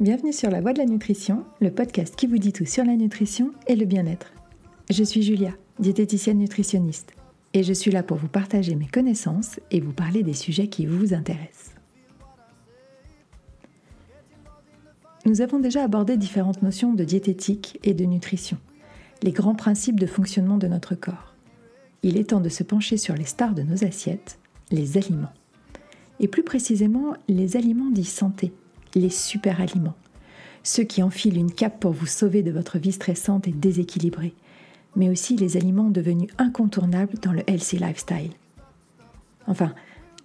Bienvenue sur La Voie de la Nutrition, le podcast qui vous dit tout sur la nutrition et le bien-être. Je suis Julia, diététicienne nutritionniste, et je suis là pour vous partager mes connaissances et vous parler des sujets qui vous intéressent. Nous avons déjà abordé différentes notions de diététique et de nutrition, les grands principes de fonctionnement de notre corps. Il est temps de se pencher sur les stars de nos assiettes, les aliments. Et plus précisément, les aliments dits santé, les super aliments. Ceux qui enfilent une cape pour vous sauver de votre vie stressante et déséquilibrée, mais aussi les aliments devenus incontournables dans le healthy lifestyle. Enfin,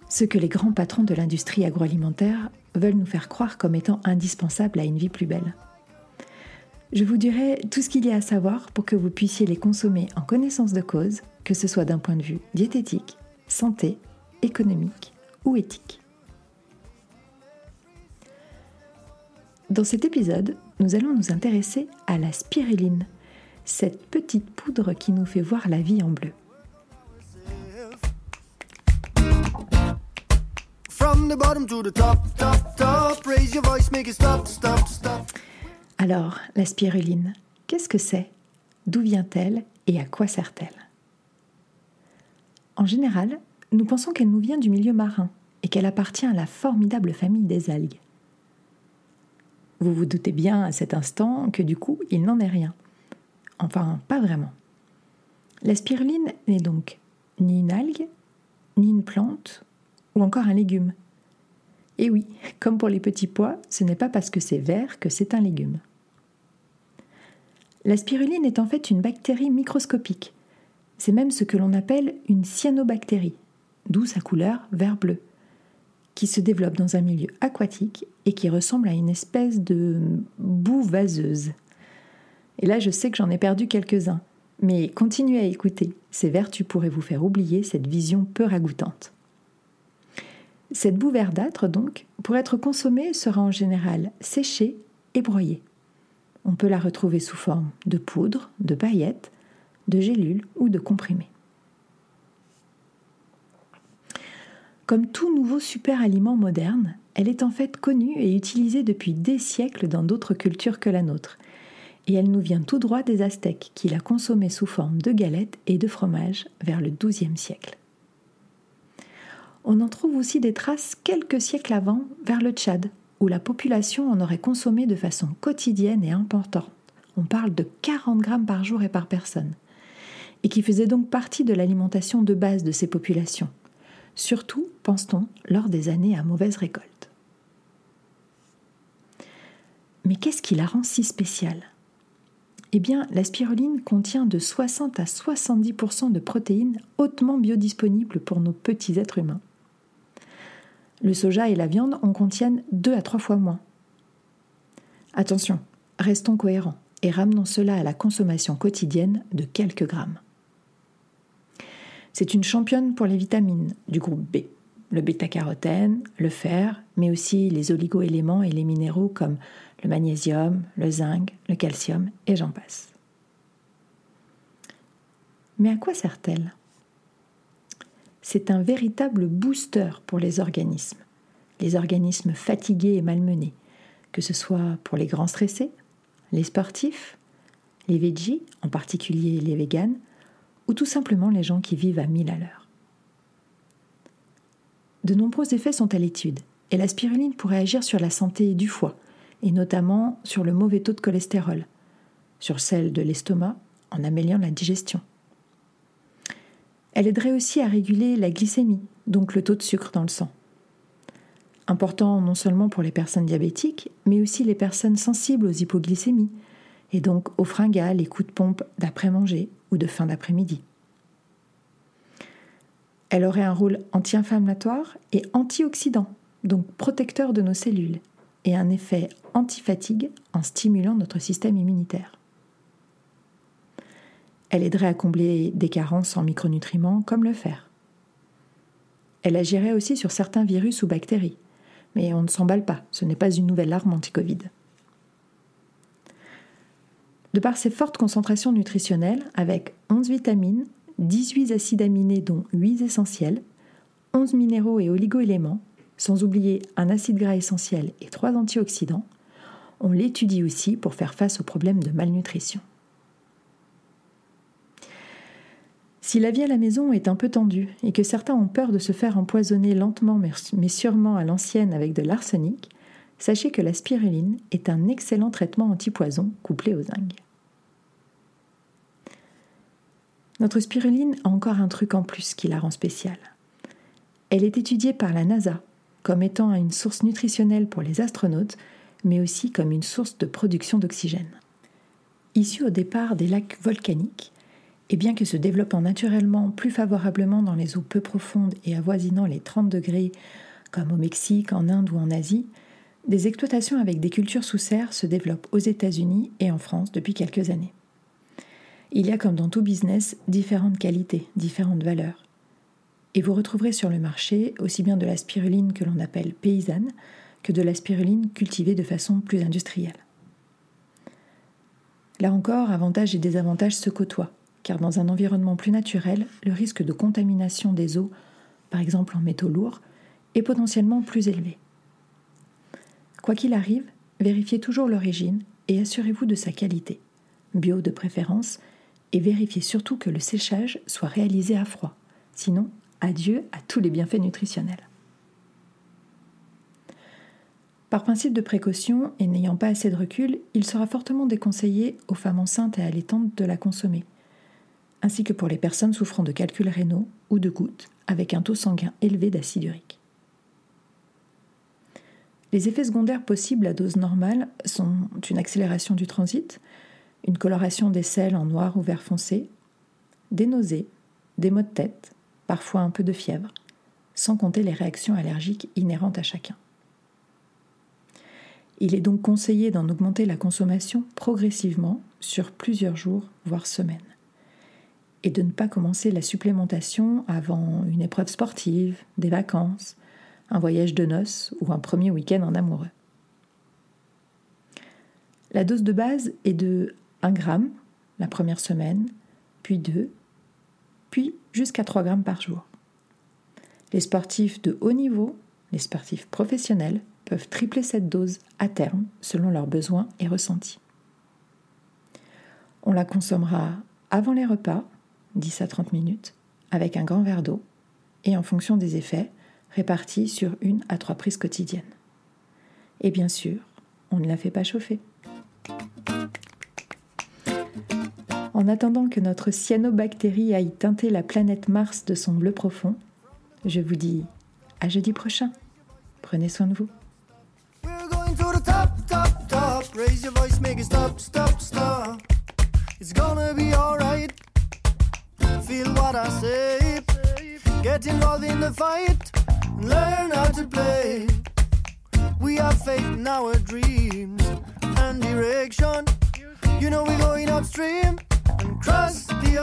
ceux que les grands patrons de l'industrie agroalimentaire veulent nous faire croire comme étant indispensables à une vie plus belle. Je vous dirai tout ce qu'il y a à savoir pour que vous puissiez les consommer en connaissance de cause, que ce soit d'un point de vue diététique, santé, économique ou éthique. Dans cet épisode, nous allons nous intéresser à la spiruline, cette petite poudre qui nous fait voir la vie en bleu. Alors, la spiruline, qu'est-ce que c'est? D'où vient-elle et à quoi sert-elle? En général, nous pensons qu'elle nous vient du milieu marin et qu'elle appartient à la formidable famille des algues. Vous vous doutez bien à cet instant que du coup, il n'en est rien. Enfin, pas vraiment. La spiruline n'est donc ni une algue, ni une plante, ou encore un légume. Et oui, comme pour les petits pois, ce n'est pas parce que c'est vert que c'est un légume. La spiruline est en fait une bactérie microscopique. C'est même ce que l'on appelle une cyanobactérie, d'où sa couleur vert-bleu qui se développe dans un milieu aquatique et qui ressemble à une espèce de boue vaseuse. Et là, je sais que j'en ai perdu quelques-uns, mais continuez à écouter, ces vertus pourraient vous faire oublier cette vision peu ragoûtante. Cette boue verdâtre, donc, pour être consommée, sera en général séchée et broyée. On peut la retrouver sous forme de poudre, de paillettes, de gélules ou de comprimés. Comme tout nouveau super aliment moderne, elle est en fait connue et utilisée depuis des siècles dans d'autres cultures que la nôtre. Et elle nous vient tout droit des Aztèques qui la consommaient sous forme de galettes et de fromage vers le XIIe siècle. On en trouve aussi des traces quelques siècles avant vers le Tchad, où la population en aurait consommé de façon quotidienne et importante. On parle de 40 grammes par jour et par personne, et qui faisait donc partie de l'alimentation de base de ces populations surtout, pense-t-on, lors des années à mauvaise récolte. Mais qu'est-ce qui la rend si spéciale? Eh bien, la spiruline contient de 60 à 70% de protéines hautement biodisponibles pour nos petits êtres humains. Le soja et la viande en contiennent 2 à 3 fois moins. Attention, restons cohérents et ramenons cela à la consommation quotidienne de quelques grammes. C'est une championne pour les vitamines du groupe B, le bêta-carotène, le fer, mais aussi les oligoéléments et les minéraux comme le magnésium, le zinc, le calcium et j'en passe. Mais à quoi sert-elle? C'est un véritable booster pour les organismes, les organismes fatigués et malmenés, que ce soit pour les grands stressés, les sportifs, les veggies, en particulier les véganes, ou tout simplement les gens qui vivent à 1000 à l'heure. De nombreux effets sont à l'étude, et la spiruline pourrait agir sur la santé du foie, et notamment sur le mauvais taux de cholestérol, sur celle de l'estomac en améliorant la digestion. Elle aiderait aussi à réguler la glycémie, donc le taux de sucre dans le sang. Important non seulement pour les personnes diabétiques, mais aussi les personnes sensibles aux hypoglycémies, et donc aux fringales et coups de pompe d'après-manger ou de fin d'après-midi. Elle aurait un rôle anti-inflammatoire et antioxydant, donc protecteur de nos cellules, et un effet anti-fatigue en stimulant notre système immunitaire. Elle aiderait à combler des carences en micronutriments comme le fer. Elle agirait aussi sur certains virus ou bactéries, mais on ne s'emballe pas, ce n'est pas une nouvelle arme anti-Covid. De par ses fortes concentrations nutritionnelles, avec 11 vitamines, 18 acides aminés dont 8 essentiels, 11 minéraux et oligoéléments, sans oublier un acide gras essentiel et 3 antioxydants, On l'étudie aussi pour faire face aux problèmes de malnutrition. Si la vie à la maison est un peu tendue et que certains ont peur de se faire empoisonner lentement mais sûrement à l'ancienne avec de l'arsenic, sachez que la spiruline est un excellent traitement antipoison couplé au zinc. Notre spiruline a encore un truc en plus qui la rend spéciale. Elle est étudiée par la NASA comme étant une source nutritionnelle pour les astronautes, mais aussi comme une source de production d'oxygène. Issue au départ des lacs volcaniques, et bien que se développant naturellement plus favorablement dans les eaux peu profondes et avoisinant les 30 degrés, comme au Mexique, en Inde ou en Asie, des exploitations avec des cultures sous serre se développent aux États-Unis et en France depuis quelques années. Il y a comme dans tout business différentes qualités, différentes valeurs. Et vous retrouverez sur le marché aussi bien de la spiruline que l'on appelle paysanne que de la spiruline cultivée de façon plus industrielle. Là encore, avantages et désavantages se côtoient car dans un environnement plus naturel, le risque de contamination des eaux, par exemple en métaux lourds, est potentiellement plus élevé. Quoi qu'il arrive, vérifiez toujours l'origine et assurez-vous de sa qualité, bio de préférence, et vérifiez surtout que le séchage soit réalisé à froid, sinon adieu à tous les bienfaits nutritionnels. Par principe de précaution et n'ayant pas assez de recul, il sera fortement déconseillé aux femmes enceintes et allaitantes de la consommer, ainsi que pour les personnes souffrant de calculs rénaux ou de gouttes avec un taux sanguin élevé d'acide urique. Les effets secondaires possibles à dose normale sont une accélération du transit, une coloration des selles en noir ou vert foncé, des nausées, des maux de tête, parfois un peu de fièvre, sans compter les réactions allergiques inhérentes à chacun. Il est donc conseillé d'en augmenter la consommation progressivement sur plusieurs jours, voire semaines et de ne pas commencer la supplémentation avant une épreuve sportive, des vacances, un voyage de noces ou un premier week-end en amoureux. La dose de base est de 1 g la première semaine, puis 2, puis jusqu'à 3 g par jour. Les sportifs de haut niveau, les sportifs professionnels, peuvent tripler cette dose à terme selon leurs besoins et ressentis. On la consommera avant les repas 10 à 30 minutes, avec un grand verre d'eau, et en fonction des effets, répartis sur une à trois prises quotidiennes. Et bien sûr, on ne la fait pas chauffer. En attendant que notre cyanobactérie aille teinter la planète Mars de son bleu profond, je vous dis à jeudi prochain. Prenez soin de vous. Learn how to play. We have faith in our dreams and direction. You know we're going upstream and cross the